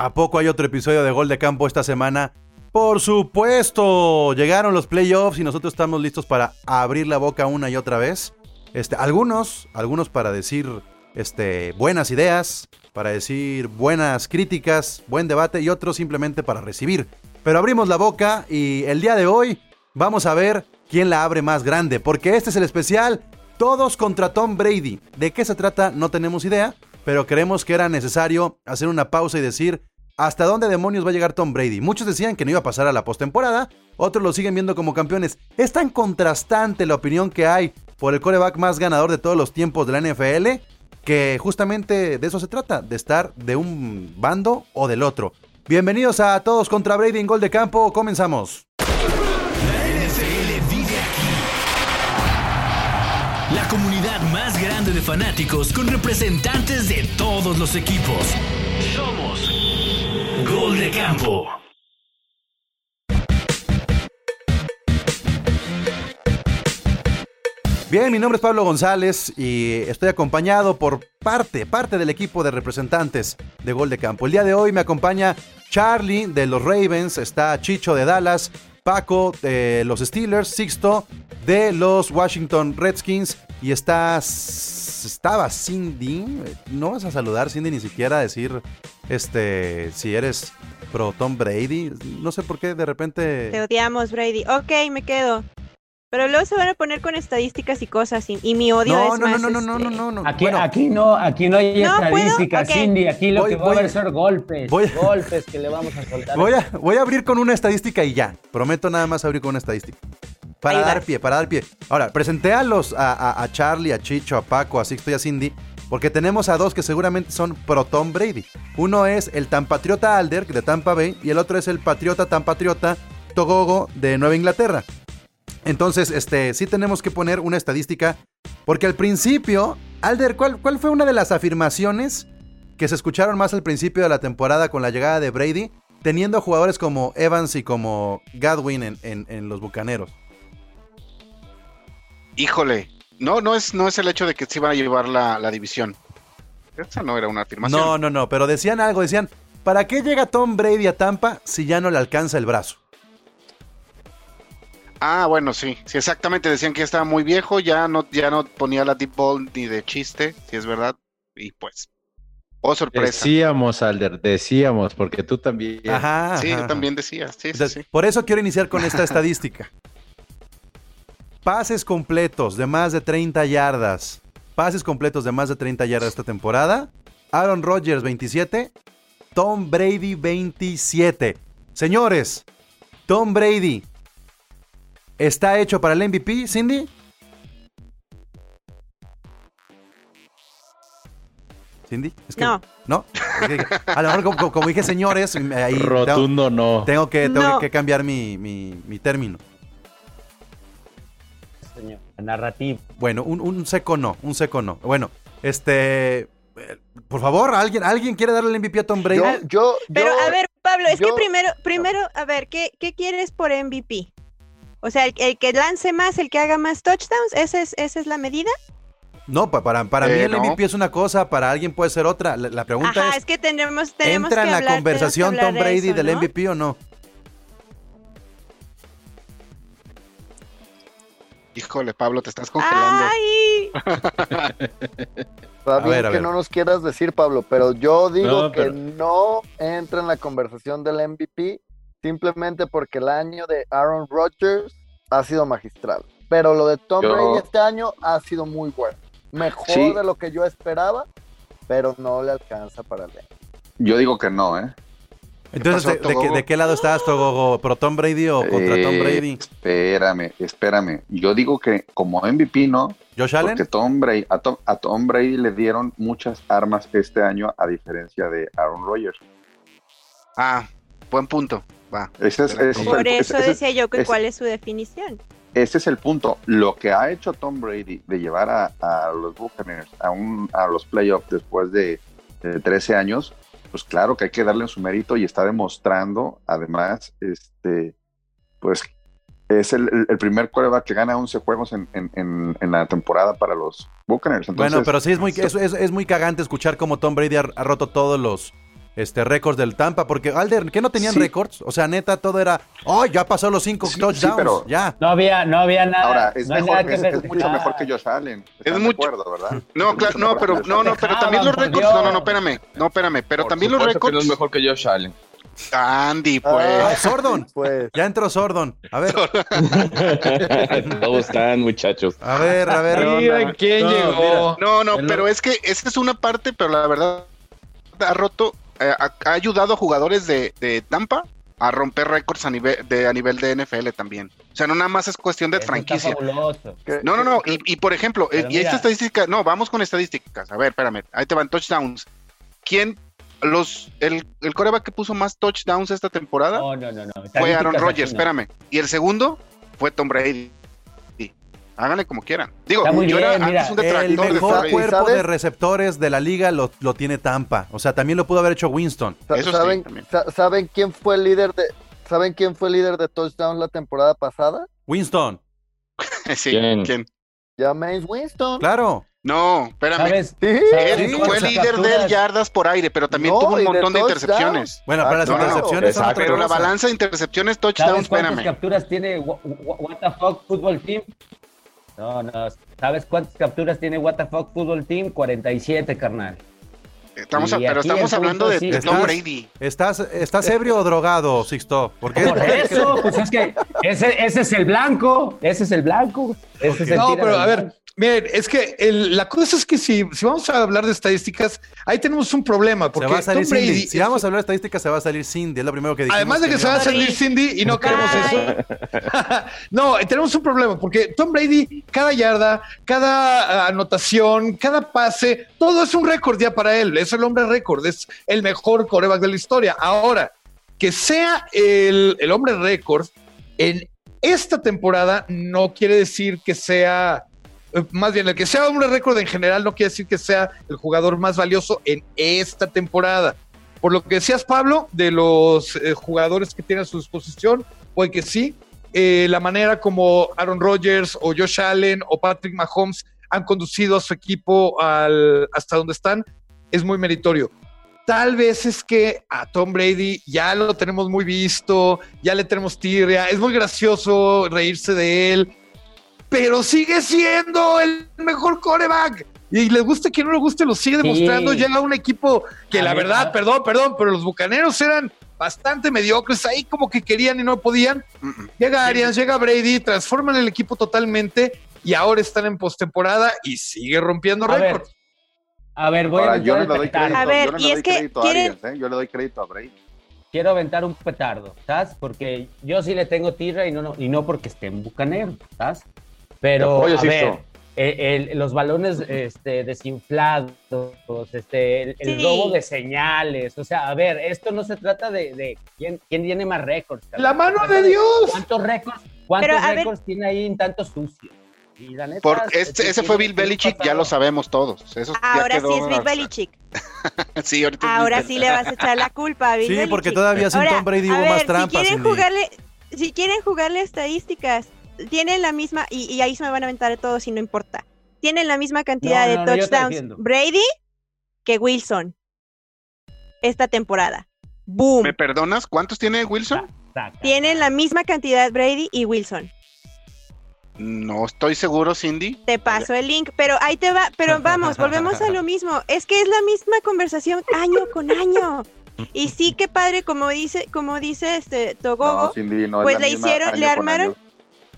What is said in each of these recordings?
¿A poco hay otro episodio de Gol de Campo esta semana? Por supuesto, llegaron los playoffs y nosotros estamos listos para abrir la boca una y otra vez. Este, algunos, algunos para decir este, buenas ideas, para decir buenas críticas, buen debate y otros simplemente para recibir. Pero abrimos la boca y el día de hoy vamos a ver quién la abre más grande, porque este es el especial Todos contra Tom Brady. ¿De qué se trata? No tenemos idea, pero creemos que era necesario hacer una pausa y decir ¿Hasta dónde demonios va a llegar Tom Brady? Muchos decían que no iba a pasar a la postemporada, otros lo siguen viendo como campeones. Es tan contrastante la opinión que hay por el coreback más ganador de todos los tiempos de la NFL que justamente de eso se trata, de estar de un bando o del otro. Bienvenidos a todos contra Brady en Gol de Campo, comenzamos. La NFL vive aquí. La comunidad más grande de fanáticos con representantes de todos los equipos. Somos Gol de Campo. Bien, mi nombre es Pablo González y estoy acompañado por parte, parte del equipo de representantes de Gol de Campo. El día de hoy me acompaña Charlie de los Ravens, está Chicho de Dallas, Paco de los Steelers, Sixto de los Washington Redskins y está estaba Cindy. No vas a saludar Cindy ni siquiera a decir este si eres pro Tom Brady. No sé por qué de repente Te odiamos, Brady. Ok, me quedo. Pero luego se van a poner con estadísticas y cosas y, y mi odio no, es no, más, no, no, no, este, no, no, no. Aquí, Bueno, aquí no, aquí no hay ¿No estadísticas, Ok. Cindy. Aquí lo Voy- que va voy- a haber son golpes. voy- Golpes que le vamos a soltar. Voy a, voy a abrir con una estadística y ya. Prometo nada más abrir con una estadística. Para dar pie, para dar pie. Ahora, presenté a los a, a- a Charlie, a Chicho, a Paco, a Sixto y a Cindy. Porque tenemos a dos que seguramente son pro Tom Brady. Uno es el tan patriota Alder de Tampa Bay y el otro es el patriota tan patriota Togogo de Nueva Inglaterra. Entonces, este, sí tenemos que poner una estadística. Porque al principio, Alder, ¿cuál, ¿cuál fue una de las afirmaciones que se escucharon más al principio de la temporada con la llegada de Brady, teniendo jugadores como Evans y como Godwin en, en- en los Bucaneros? Híjole, no, no es, no es el hecho de que se iban a llevar la, la división. Esa no era una afirmación. No, no, no, pero decían algo, decían, ¿para qué llega Tom Brady a Tampa si ya no le alcanza el brazo? Ah, bueno, sí, sí, exactamente. Decían que ya estaba muy viejo, ya no, ya no ponía la deep ball ni de chiste, si es verdad. Y pues, oh sorpresa. Decíamos, Alder, decíamos, porque tú también. Ajá. sí, ajá, yo también decía, sí, sí. Por eso quiero iniciar con esta estadística. Pases completos de más de 30 yardas. Pases completos de más de 30 yardas esta temporada. Aaron Rodgers 27. Tom Brady 27. Señores, Tom Brady está hecho para el MVP, Cindy. Cindy, es que- No. no. Es que- A lo mejor como, dije señores, ahí tengo- Rotundo no. tengo que, tengo No. que cambiar mi, mi- mi término. Señor. Narrativo. Bueno, un, un seco no, un seco no. Bueno, este. Por favor, ¿alguien, ¿alguien quiere darle el MVP a Tom Brady? Yo, yo, Pero yo- a ver, Pablo, es que primero, primero, a ver, ¿qué, qué quieres por MVP? O sea, el, el que lance más, el que haga más touchdowns, ¿esa es, esa es la medida? No, pa- para, para mí Eh, el no. MVP es una cosa, para alguien puede ser otra. La, la pregunta Ajá, es: es que tenemos, tenemos ¿entra que en la hablar- conversación Tom Brady eso, del ¿no? MVP o no? Híjole, Pablo, te estás congelando. Ay, Está A bien ver, que ver. no nos quieras decir, Pablo, pero yo digo No, que pero- no entra en la conversación del MVP simplemente porque el año de Aaron Rodgers ha sido magistral. Pero lo de Tom Yo- Brady este año ha sido muy bueno. Mejor Sí. de lo que yo esperaba, pero no le alcanza para el Yo digo que no, ¿eh? Entonces, pasó, ¿de, de qué, Togogo? de qué lado estás, Togogo? ¿Pro Tom Brady o contra Tom Eh, Brady? Espérame, espérame. Yo digo que como MVP no, ¿Josh Allen? porque Tom Brady, a, Tom, a Tom Brady le dieron muchas armas este año a diferencia de Aaron Rodgers. Ah, buen punto. Va. Ese es, ese por el- eso ese- decía yo que cuál es su definición. ese es el punto. Lo que ha hecho Tom Brady de llevar a, a los Buccaneers a, un, a los playoffs después de, de 13 años, pues claro que hay que darle su mérito y está demostrando, además, este, pues es el, primer quarterback que gana 11 juegos en, en- en- en la temporada para los Buccaneers. Entonces, bueno, pero sí es muy, es, es- es muy cagante escuchar cómo Tom Brady ha, ha roto todos los, este récords del Tampa, porque Alder, ¿qué no tenían Sí. récords? O sea, neta, todo era, oh, ya pasó los cinco Sí, sí, touchdowns, pero- ya. No había, no había nada. Ahora, es, no hay mejor, nada que es, es mucho mejor que Josh Allen. ¿Están de mucho- acuerdo, ¿verdad? No, claro, no, pero no, no, pero también los récords. No, no, no, espérame. No, espérame. Pero Por también los récords. es mejor que Josh Allen. Andy, pues. Ah, Sordon, Pues, ya entró Sordon. A ver, ¿Cómo están, muchachos? a ver, a ver. Miren quién No, llegó. No, no, pero es que esa es una parte, pero la verdad ha roto, ha, ha ayudado a jugadores de, de Tampa a romper récords a nivel de a nivel de NFL también. O sea, no nada más es cuestión de Eso franquicia. No, no, no. Y, y, por ejemplo, eh, Pero y esta mira. estadística, no, vamos con estadísticas. A ver, espérame, ahí te van touchdowns. ¿Quién, los, el, el coreback que puso más touchdowns esta temporada No, no, no, no. fue Aaron Rodgers, espérame. Y el segundo fue Tom Brady. Háganle como quieran. Digo, Está muy yo bien, era mira. antes un El detractor de mejor cuerpo ¿Sabes? de receptores de la liga lo, lo tiene Tampa. O sea, también lo pudo haber hecho Winston. Eso ¿saben, ¿Saben quién fue el líder de ¿Saben quién fue el líder de touchdowns la temporada pasada? Winston, Sí, ¿Quién? ¿quién? James Winston. claro. No, espérame. ¿Sabes? Sí. ¿Sabes Él Sí, fue líder de yardas por aire, pero también No, tuvo un de montón de, touchdowns. intercepciones. Bueno, Ah, para las intercepciones son exacto. otra Pero la balanza de intercepciones, touchdowns, ¿Sabes cuántas espérame. capturas tiene What the Fuck Football Team? No, no. ¿Sabes cuántas capturas tiene Fuck Football Team? 47, carnal. Estamos a- pero estamos hablando de, sí. de Tom Brady. ¿Estás, ¿Estás ebrio o drogado, Sixto? Por eso, pues es que ese, ese es el blanco. Ese es el blanco. Ese es el No, pero a ver. Miren, es que el- la cosa es que si, si vamos a hablar de estadísticas, ahí tenemos un problema. se Porque va a salir Tom Brady, Cindy. Si vamos a hablar de estadísticas, se va a salir Cindy. Es lo primero que dijimos. además de que no se va a salir Cindy y no queremos eso. no, tenemos un problema porque Tom Brady, cada yarda, cada anotación, cada pase, todo es un récord ya para él. Es el hombre récord, es el mejor coreback de la historia. Ahora, que sea el, el hombre récord en esta temporada no quiere decir que sea, más bien, el que sea hombre récord en general no quiere decir que sea el jugador más valioso en esta temporada. Por lo que decías, Pablo, de los eh, jugadores que tiene a su disposición, puede que sí. Eh, la manera como Aaron Rodgers o Josh Allen o Patrick Mahomes han conducido a su equipo al- hasta donde están es muy meritorio. Tal vez es que a Tom Brady ya lo tenemos muy visto, ya le tenemos tirria, es muy gracioso reírse de él, pero sigue siendo el mejor coreback. Y le guste que no le guste, lo sigue Sí. demostrando. Llega un equipo que A la ver, verdad, perdón, perdón, pero los bucaneros eran bastante mediocres, ahí como que querían y no podían. Llega Arians, llega Brady, transforman el equipo totalmente y ahora están en postemporada y sigue rompiendo récords. A ver, voy Ahora, a yo no le aventar doy crédito, A ver, yo le y doy es que crédito a Arians, ¿eh? Yo le doy crédito a Brady. Quiero aventar un petardo, ¿sabes? Porque yo sí le tengo tierra y no, no, y no porque esté en bucanero, ¿sabes? Pero, Te apoyo, a ver, Sixto. el- el- los balones este, desinflados, este, el, el Sí. robo de señales, o sea, a ver, esto no se trata de, de quién, quién tiene más récords. ¡La mano de Dios! ¿Cuántos récords, cuántos Pero, a ver- récords tiene ahí en tanto sucio? Y la neta, Por, sí este, ese fue Bill Belichick, ya lo sabemos todos. Eso ya Ahora quedó- sí es Bill Belichick. Sí, ahorita es Ahora sí le vas a echar la culpa a Bill Sí, Belichick. porque todavía sin Ahora, Tom Brady hubo más trampas. Si quieren jugarle, si quieren jugarle estadísticas, tienen la misma, y, y ahí se me van a aventar todos y no importa. Tienen la misma cantidad No, de no, touchdowns. Brady que Wilson esta temporada. Boom. ¿Me perdonas? ¿Cuántos tiene Wilson? Tienen la misma cantidad Brady y Wilson. No estoy seguro, Cindy. Te paso el link, pero ahí te va, pero vamos, volvemos a lo mismo. Es que es la misma conversación año con año. Y sí que padre, como dice, como dice este Togogo, No, Cindy, no es pues la le misma hicieron- año le armaron- año.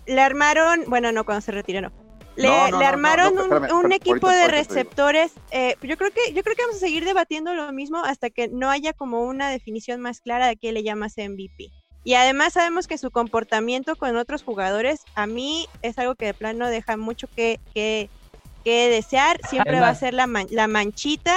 Le armaron, bueno, no cuando se retiró, no. Le, No, no, le no, no, armaron no, un- espérame, un, espérame, equipo ahorita- de receptores. eh, yo creo que yo creo que vamos a seguir debatiendo lo mismo hasta que no haya como una definición más clara de qué le llamas MVP. Y además sabemos que su comportamiento con otros jugadores a mí es algo que de plano deja mucho que, que, que desear. Siempre va a ser la, man- la manchita.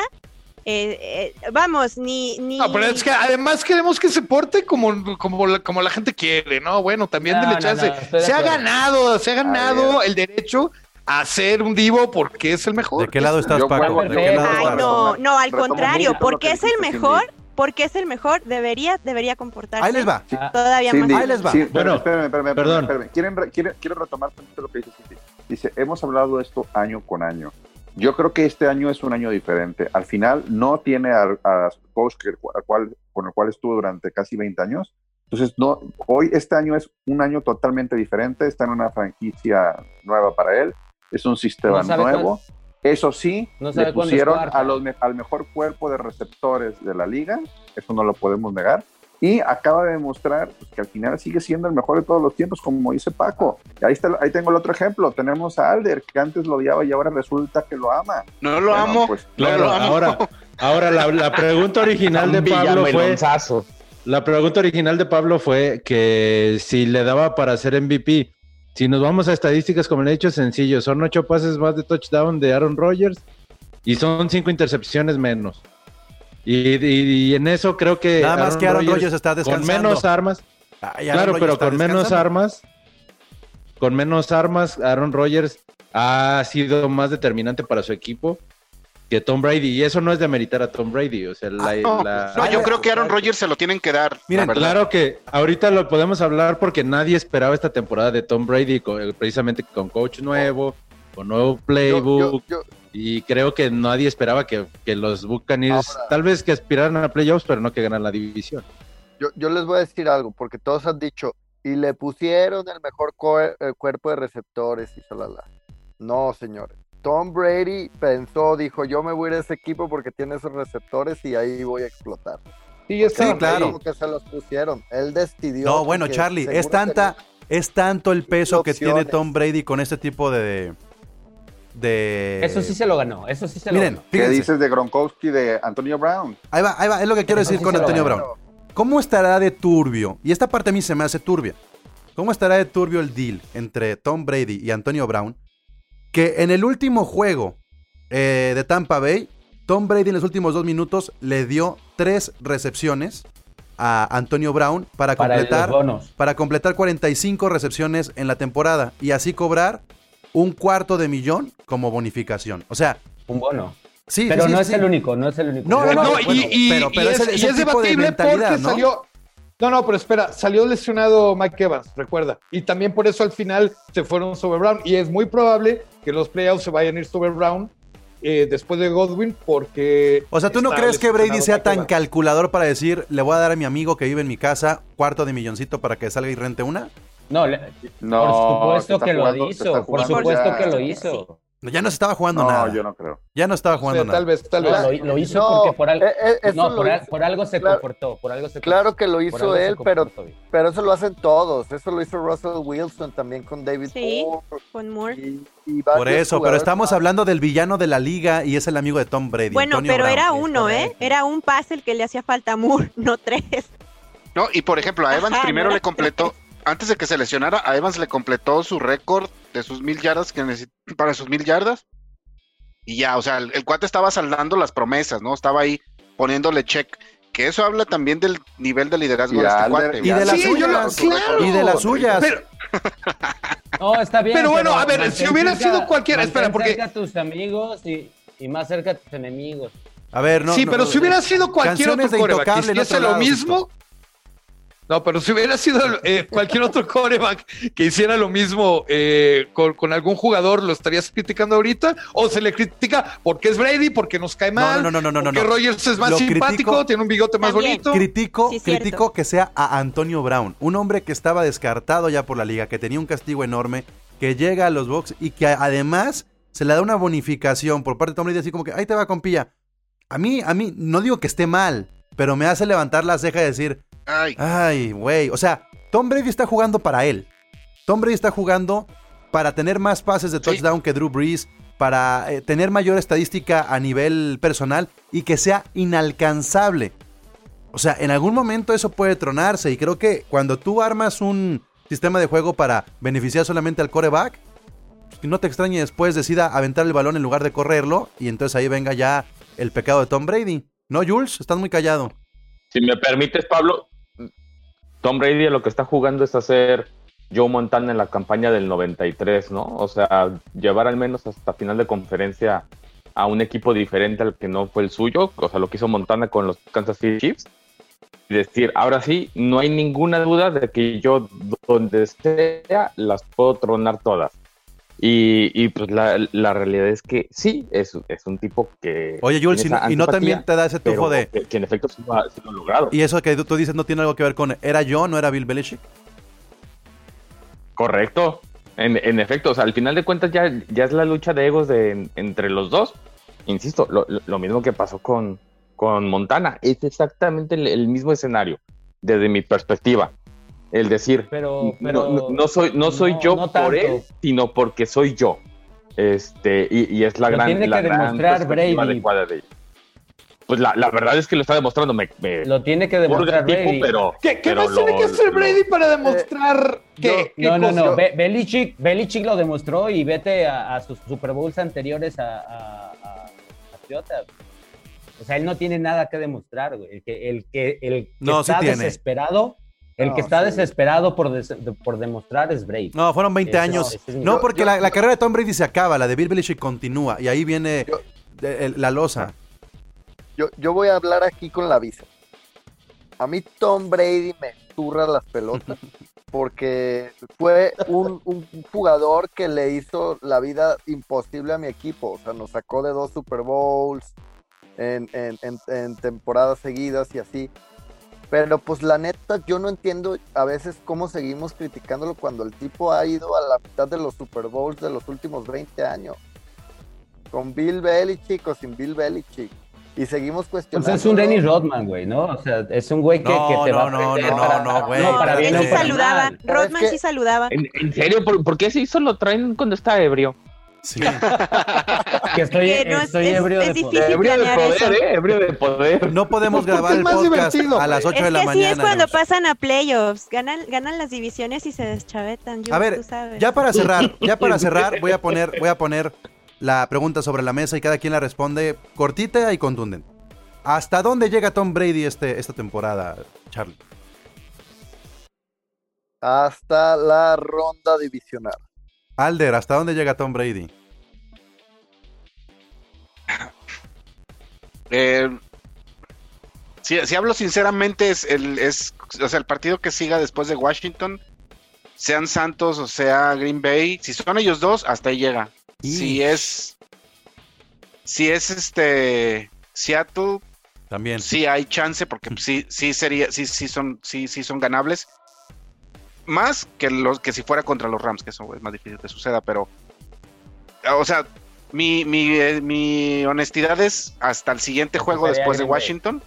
Eh, eh, vamos, ni, ni... No, pero es que además queremos que se porte como, como, la, como la gente quiere, ¿no? Bueno, también No, chance. no, se ha ganado, se ha ganado el derecho a ser un divo porque es el mejor. ¿De qué lado estás, Paco? juego- ¿De qué lado Ay, no, no, al contrario, porque que es el mejor, porque es el mejor, debería, debería comportarse Ahí les va. Ah, todavía Cindy, más. Ahí les va. sí, Bueno, espérame, espérame, espérame, perdón. ¿Quieren, re- quieren- quiero retomar lo que dice Cindy. Dice, hemos hablado de esto año con año. Yo creo que este año es un año diferente. Al final no tiene a, a coach que, al cual, con el cual estuvo durante casi 20 años. Entonces, no, hoy este año es un año totalmente diferente. Está en una franquicia nueva para él. Es un sistema No nuevo. Eso sí, No le pusieron a los al mejor cuerpo de receptores de la liga. Eso no lo podemos negar. Y acaba de demostrar pues, que al final sigue siendo el mejor de todos los tiempos, como dice Paco. Y ahí, está, ahí tengo el otro ejemplo. Tenemos a Alder, que antes lo odiaba y ahora resulta que lo ama. No lo Bueno, amo. pues, no Claro, lo amo. ahora, ahora la, la pregunta original de Pablo fue, la pregunta original de Pablo fue que si le daba para ser MVP. Si nos vamos a estadísticas, como le he dicho, sencillo, son ocho pases más de touchdown de Aaron Rodgers y son cinco intercepciones menos. Y, y- y en eso creo que Nada más que Aaron Rodgers está con descansando. menos armas, Ay, claro, Rodgers pero con menos armas, con menos armas, Aaron Rodgers ha sido más determinante para su equipo que Tom Brady. Y eso no es de meritar a Tom Brady. O sea, la, Ah, No, la- no, yo creo que Aaron Rodgers se lo tienen que dar. Miren. Claro que ahorita lo podemos hablar porque nadie esperaba esta temporada de Tom Brady, precisamente con coach nuevo, con nuevo playbook. yo- yo- Y creo que nadie esperaba que, que los Buccaneers, Ahora- tal vez que aspiraran a playoffs, pero no que ganan la división. Yo, yo les voy a decir algo, porque todos han dicho, y le pusieron el mejor cue- eh, cuerpo de receptores y shalala. No, señores. Tom Brady pensó, dijo, yo me voy a ir a ese equipo porque tiene esos receptores y ahí voy a explotar. Y está Sí, claro. Que se los pusieron. Él decidió. No, bueno, Charlie, es tanta, es tanto el peso que tiene. Tom Brady con este tipo de. De Eso sí se lo ganó, eso sí se lo Miren, ganó. ¿Qué dices de Gronkowski de Antonio Brown? Ahí va, ahí va, es lo que quiero Eso decir sí con Antonio. Brown. ¿Cómo estará de turbio? Y esta parte a mí se me hace turbia. ¿Cómo estará de turbio el deal entre Tom Brady y Antonio Brown? Que en el último juego eh, de Tampa Bay, Tom Brady en los últimos dos minutos le dio tres recepciones a Antonio Brown para Para completar, para completar 45 recepciones en la temporada y así cobrar un cuarto de millón como bonificación. O sea, Un bono. sí, Pero sí, no sí, es sí. el único, no es el único. No, no, No, no, y, bueno, y- pero- pero y es y de debatible porque ¿no? salió. No, no, pero espera, salió lesionado Mike Evans, recuerda. Y también por eso al final se fueron sobre Brown. Y es muy probable que los playoffs se vayan a ir sobre Brown eh, después de Godwin, porque. O sea, ¿tú no crees que Brady sea tan Evans. calculador para decir, le voy a dar a mi amigo que vive en mi casa cuarto de milloncito para que salga y rente una? No, le- No, por supuesto que lo jugando- hizo. Por supuesto ya. que lo hizo. Ya no se estaba jugando No, nada. yo no creo. Ya no estaba O jugando sea, nada. tal vez, tal vez. No, lo, lo hizo No, porque por, al- eh, eh, no, por, al- hizo- por algo se claro. comportó. Por algo se Claro que lo hizo él, pero, pero eso lo hacen todos. Eso lo hizo Russell Wilson también con David Sí. Moore Con Moore. y, y Por eso, pero estamos hablando del villano de la liga y es el amigo de Tom Brady. Bueno, Antonio pero Brown. era uno, ¿eh? Era un pase el que le hacía falta a Moore, no tres. No, y por ejemplo, a Evans Ajá, primero ¿no? le completó, antes de que se lesionara, a Evans le completó su récord de sus mil yardas que para sus mil yardas. Y ya, o sea, el, el cuate estaba saldando las promesas, ¿no? Estaba ahí poniéndole check. Que eso habla también del nivel de liderazgo Y de este cuate. Y de las Sí, yo lo- suyas. claro. Y de las suyas. Pero, No, está bien. Pero bueno, a ver, si hubiera sido cualquiera- espera, porque- cerca a tus amigos y, y más cerca a tus enemigos. A ver, no. sí, no, pero no, si hubiera sido cualquier otro de coreback que hiciese lo mismo. No, pero si hubiera sido eh, cualquier otro coreback que hiciera lo mismo eh, con, con algún jugador, ¿lo estarías criticando ahorita? ¿O se le critica porque es Brady, porque nos cae No, mal? no, no, no, no, no, porque no. Rogers es más Lo simpático, critico- tiene un bigote más También. bonito? Critico, Sí, critico que sea a Antonio Brown, un hombre que estaba descartado ya por la liga, que tenía un castigo enorme, que llega a los Bucks y que además se le da una bonificación por parte de Tom Brady, así como que, ahí te va, compilla. A mí, a mí, no digo que esté mal, pero me hace levantar la ceja y decir, Ay, ay, güey, o sea, Tom Brady está jugando para él. Tom Brady está jugando para tener más pases de Sí. touchdown que Drew Brees, para eh, tener mayor estadística a nivel personal y que sea inalcanzable. O sea, en algún momento eso puede tronarse y creo que cuando tú armas un sistema de juego para beneficiar solamente al coreback, pues, no te extrañe después decida aventar el balón en lugar de correrlo y entonces ahí venga ya el pecado de Tom Brady. ¿No, Jules? Estás muy callado. Si me permites, Pablo, Tom Brady lo que está jugando es hacer Joe Montana en la campaña del 93, ¿no? O sea, llevar al menos hasta final de conferencia a un equipo diferente al que no fue el suyo, o sea, lo que hizo Montana con los Kansas City Chiefs. Y decir, ahora sí, no hay ninguna duda de que yo donde sea las puedo tronar todas. Y, y, pues la, la realidad es que sí, es, es un tipo que. Oye, Jules, tiene y, no también te da ese tufo de. Que, que en efecto sí lo, ha, sí lo ha logrado. Y eso que tú- dices no tiene algo que ver con. ¿Era yo, no era Bill Belichick? Correcto. En, en efecto, o sea, al final de cuentas ya, ya es la lucha de egos de, entre los dos. Insisto, lo, lo- lo mismo que pasó con, con Montana. Es exactamente el, el mismo escenario, desde mi perspectiva. El decir, Pero, no, pero no- no soy, no soy no- yo no por tanto. él, sino porque soy yo. Este, y, y es la Lo gran, tiene la que gran demostrar Brady. adecuada de él. Pues la, la verdad es que lo está demostrando. Me, me- Lo tiene que demostrar tipo, Brady. pero, ¿Qué, qué pero más tiene que hacer lo- Brady para demostrar que qué No, no, no. Be- Belichick, Belichick lo demostró y vete a, a sus Super Bowls anteriores a, a. O sea, él no tiene nada que demostrar, güey. El que, el que, el que No, sí está tiene. desesperado, el que está sí. desesperado por, des- de- por demostrar es Brady. No, fueron 20 Ese- años. No, porque yo- la, la carrera de Tom Brady se acaba, la de Bill Belichick continúa. Y ahí viene Yo- de- el- la losa. Yo, yo voy a hablar aquí con la visa. A mí Tom Brady me zurra las pelotas porque fue un, un jugador que le hizo la vida imposible a mi equipo. O sea, nos sacó de dos Super Bowls en, en- en- en temporadas seguidas y así. Pero pues la neta, yo no entiendo a veces cómo seguimos criticándolo cuando el tipo ha ido a la mitad de los Super Bowls de los últimos 20 años. Con Bill Belichick o sin Bill Belichick. Y seguimos Pues cuestionando. es un Dennis Rodman, güey, ¿no? O sea, es un güey que, No, que te no, va a no, aprender no, para- no, güey. para No, bien Él o sí saludaba. Rodman que- sí saludaba. ¿En, en serio? ¿Por, por qué se hizo lo traen cuando está ebrio? Sí. Que estoy, Que no es- estoy es- ebrio es de difícil poder. Ebrio de poder, eso. ¿eh? Ebrio de poder. No podemos grabar es el podcast divertido, a las güey. 8 de Es la que sí mañana. es cuando pasan a playoffs. Ganan, ganan las divisiones y se deschavetan. A ver, tú sabes. ya para cerrar, ya para cerrar, voy a poner, voy a poner la pregunta sobre la mesa y cada quien la responde cortita y contundente. ¿Hasta dónde llega Tom Brady este, esta temporada, Charlie? Hasta la ronda divisional. Alder, ¿hasta dónde llega Tom Brady? Eh, si, si hablo sinceramente, es el, es, o sea, el partido que siga después de Washington, sean Santos o sea Green Bay, si son ellos dos, hasta ahí llega. Y- Si es, si es este Seattle, También. sí hay chance porque sí, sí sería, sí, sí son, sí, sí son ganables. Más que los que si fuera contra los Rams, que eso es más difícil que suceda, pero o sea, mi, mi, eh, mi honestidad es hasta el siguiente juego después de. Washington.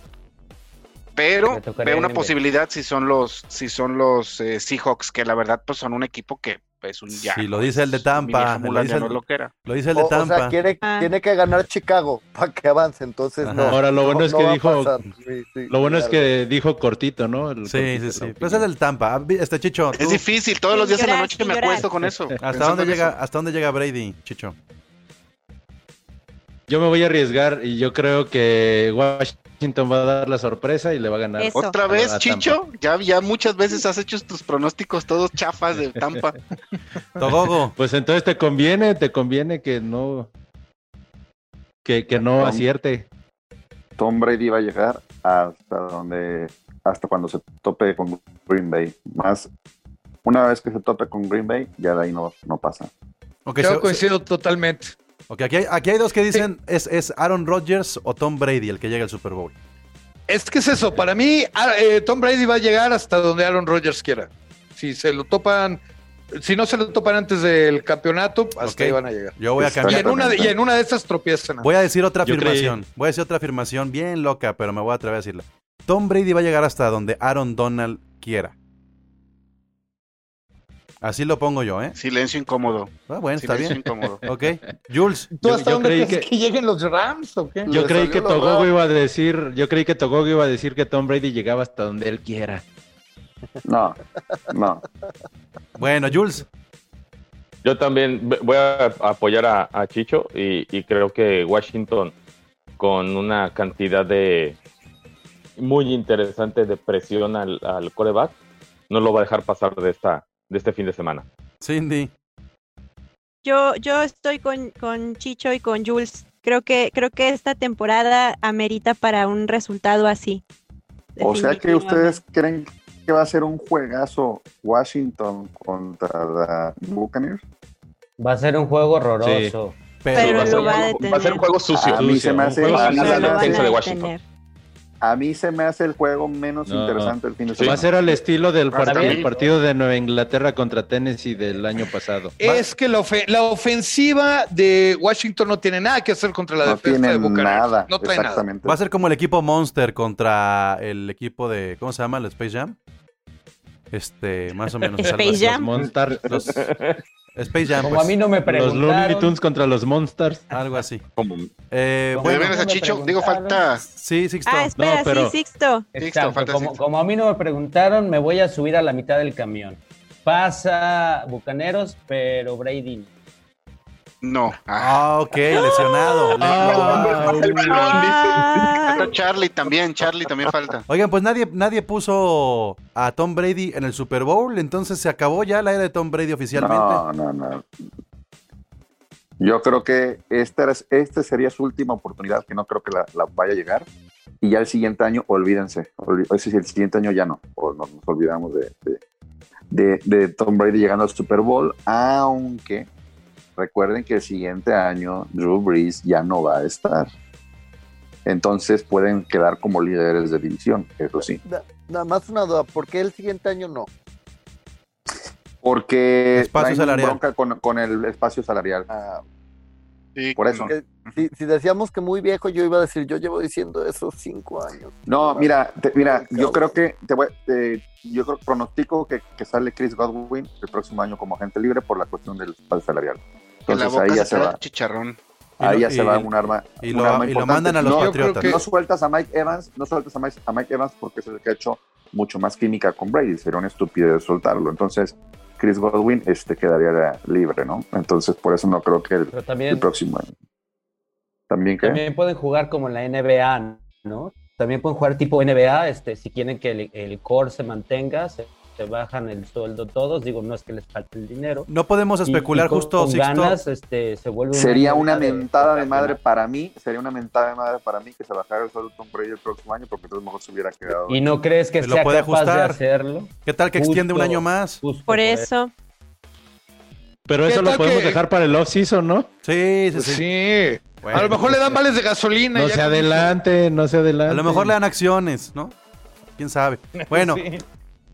Pero veo una posibilidad si son los, si son los eh, Seahawks, que la verdad pues son un equipo que es un ya. Sí, lo dice el de Tampa, lo dice el- no es lo que era. Lo dice el O, de o sea, Tampa. quiere, Ah. tiene que ganar Chicago para que avance, entonces no. Ahora, lo bueno no- es que dijo- pasar. Sí, sí, Lo bueno es que dijo cortito, ¿no? El Sí, cortito, sí, sí. Pues es el Tampa. Este Chicho, Es difícil, todos los días en la noche me acuesto con eso. ¿Hasta dónde llega, eso. hasta dónde llega Brady, Chicho? Yo me voy a arriesgar y yo creo que Washington va a dar la sorpresa y le va a ganar. Eso. ¿Otra vez, a. Chicho? Ya, ya muchas veces has hecho tus pronósticos todos chafas de Tampa. Togogo. Pues entonces te conviene, te conviene que no que, que no Tom. acierte. Tom Brady va a llegar hasta donde, hasta cuando se tope con Green Bay. Más, una vez que se tope con Green Bay, ya de ahí no, no pasa. Ok, Yo se- coincido totalmente. Ok, aquí, hay, aquí hay dos que dicen es, es Aaron Rodgers o Tom Brady el que llega al Super Bowl. Es que es eso, para mí ah, eh, Tom Brady va a llegar hasta donde Aaron Rodgers quiera. Si se lo topan, si no se lo topan antes del campeonato, hasta ahí van a llegar. Yo voy a Está Y cambiar. en una de, y en una de estas tropiezan. Voy a decir otra Yo creí- afirmación. Voy a decir otra afirmación bien loca, pero me voy a atrever a decirla. Tom Brady va a llegar hasta donde Aaron Donald quiera. Así lo pongo yo, ¿eh? Silencio incómodo. Ah, bueno, está Silencio bien. incómodo. Ok. Jules, ¿Tú yo- hasta yo dónde creí crees que... que- lleguen los Rams o qué? Yo creí que Togogo iba a decir, yo creí que Togogo iba a decir que Tom Brady llegaba hasta donde él quiera. No, no. bueno, Jules. Yo también voy a apoyar a, a Chicho y, y creo que Washington con una cantidad de muy interesante de presión al, al coreback no lo va a dejar pasar de esta de este fin de semana. Cindy. Yo, yo estoy con, con Chicho y con Jules. Creo que, creo que esta temporada amerita para un resultado así. O sea que ustedes creen que va a ser un juegazo Washington contra la Buccaneers. Va a ser un juego horroroso. Pero va a ser- lo va a Va a ser detener. un juego sucio. A mí se me Un hace- se Lo van a detener. A mí se me hace el juego menos No, interesante el fin de Va semana. a ser al estilo del, part- partido de Nueva Inglaterra contra Tennessee del año pasado. Es que la, ofe- la ofensiva de Washington no tiene nada que hacer contra la no defensa tiene de Buccaneers. nada. No trae nada. Va a ser como el equipo Monster contra el equipo de. ¿Cómo se llama? ¿El Space Jam? Este, más o menos. Space así. Jam. Monsters, Los- Space Jam. Como pues, a mí no me los Looney preguntaron. Tunes contra los Monsters. Algo así. Como- Eh, Como ¿De bueno, a Chicho? Digo, preguntaron. falta. sí, Sixto. Ah, espera, No, pero- sí, Sixto. Exacto, falta como, Sixto. como a mí no me preguntaron, me voy a subir a la mitad del camión. Pasa Bucaneros, pero Brady. No. Ah, Ah, ok, lesionado. Ah, Ah, Charlie también. Charlie también falta. Oigan, pues nadie, nadie puso a Tom Brady en el Super Bowl, entonces se acabó ya la era de Tom Brady oficialmente. No, no, no. Yo creo que esta, era- esta sería su última oportunidad, que no creo que la, la vaya a llegar. Y ya el siguiente año, olvídense. Decir, el siguiente año ya no. O nos, nos olvidamos de, de, de- de Tom Brady llegando al Super Bowl, aunque recuerden que el siguiente año Drew Brees ya no va a estar. Entonces pueden quedar como líderes de división, eso sí. Na- Nada más una duda, ¿por qué el siguiente año no? Porque Espacio salarial. bronca con, con el espacio salarial. Ah, Sí, Por eso. que- si, si decíamos que muy viejo, yo iba a decir, yo llevo diciendo eso cinco años. No, mira, te- mira, yo creo que te voy, eh, yo creo pronostico que, que sale Chris Godwin el próximo año como agente libre por la cuestión del espacio salarial. La Entonces boca ahí ya se va, chicharrón. Ahí ya se va un arma. Y un lo, arma y lo importante. mandan a los no, Patriotas. que- no sueltas a Mike Evans, no sueltas a Mike, a Mike Evans porque es el que ha hecho mucho más química con Brady, sería una estupidez soltarlo. Entonces, Chris Godwin este quedaría libre, ¿no? Entonces, por eso no creo que el, próximo año. ¿También qué? también pueden jugar como en la NBA, ¿no? También pueden jugar tipo NBA, este, si quieren que el, el core se mantenga, se, se bajan el sueldo todos. Digo, no es que les falte el dinero. No podemos especular y con- justo, con Sixto. ganas, este, se vuelve Sería una mentada de madre para mí, sería una mentada de madre para mí que se bajara el sueldo Tom Brady el próximo año porque entonces mejor se hubiera quedado. ¿Y no crees que Lo sea puede capaz de ajustar. hacerlo? ¿Qué tal que extiende un año más? Justo por eso. Pero ¿Qué eso lo podemos que- dejar para el off-season, ¿no? Sí, sí, Pues sí. sí. Bueno, a lo mejor le dan vales de gasolina. No se adelante, no se adelante. A lo mejor le dan acciones, ¿no? ¿Quién sabe? Bueno, Sí.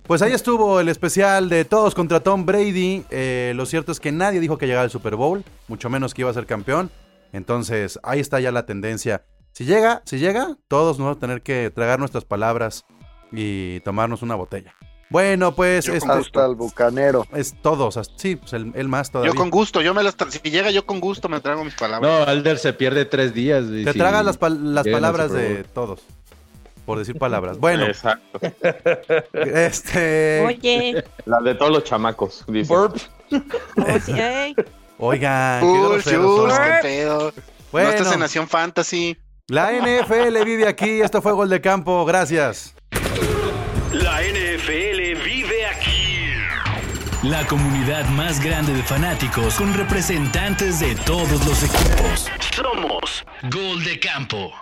Pues ahí estuvo el especial de todos contra Tom Brady. Eh, lo cierto es que nadie dijo que llegara al Super Bowl, mucho menos que iba a ser campeón. Entonces, ahí está ya la tendencia. Si llega, si llega, todos nos vamos a tener que tragar nuestras palabras y tomarnos una botella. Bueno, pues este, gusto. Hasta el bucanero. es todos, hasta- sí, pues el, el más todavía. Yo con gusto, yo me las tra- si llega yo con gusto me trago mis palabras. No, Alder se pierde tres días. y Te si- tragas las, pal- palabras de todos, por decir palabras. Bueno, Exacto. este, Oye, La de todos los chamacos, dice. Burp. oye, oigan, qué son. qué pedo. Bueno. No estás en Nación Fantasy. La NFL vive aquí. Esto fue Gol de Campo. Gracias. La NFL vive aquí. La comunidad más grande de fanáticos con representantes de todos los equipos. Somos Gol de Campo.